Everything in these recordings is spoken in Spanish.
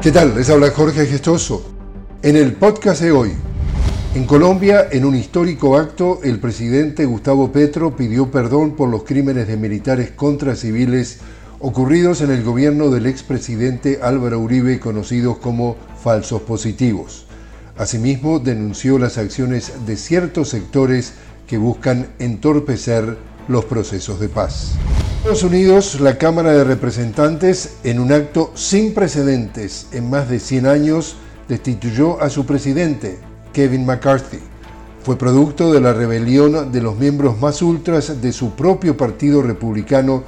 ¿Qué tal? Les habla Jorge Gestoso. En el podcast de hoy, en Colombia, en un histórico acto, el presidente Gustavo Petro pidió perdón por los crímenes de militares contra civiles ocurridos en el gobierno del expresidente Álvaro Uribe, conocidos como falsos positivos. Asimismo, denunció las acciones de ciertos sectores que buscan entorpecer los procesos de paz. Estados Unidos, la Cámara de Representantes, en un acto sin precedentes en más de 100 años, destituyó a su presidente, Kevin McCarthy. Fue producto de la rebelión de los miembros más ultras de su propio partido republicano,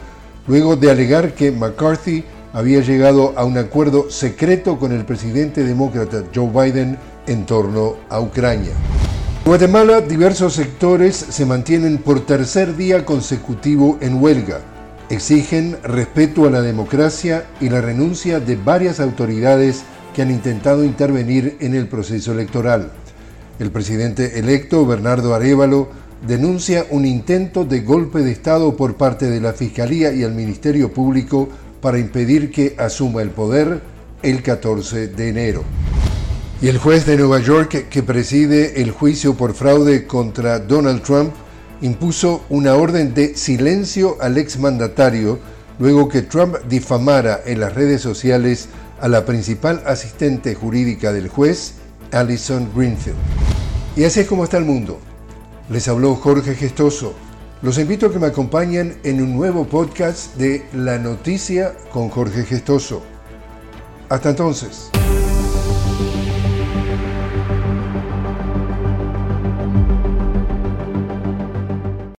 luego de alegar que McCarthy había llegado a un acuerdo secreto con el presidente demócrata Joe Biden en torno a Ucrania. En Guatemala, diversos sectores se mantienen por tercer día consecutivo en huelga. Exigen respeto a la democracia y la renuncia de varias autoridades que han intentado intervenir en el proceso electoral. El presidente electo, Bernardo Arevalo, denuncia un intento de golpe de Estado por parte de la Fiscalía y el Ministerio Público para impedir que asuma el poder el 14 de enero. Y el juez de Nueva York que preside el juicio por fraude contra Donald Trump impuso una orden de silencio al exmandatario luego que Trump difamara en las redes sociales a la principal asistente jurídica del juez, Alison Greenfield. Y así es como está el mundo. Les habló Jorge Gestoso. Los invito a que me acompañen en un nuevo podcast de La Noticia con Jorge Gestoso. Hasta entonces.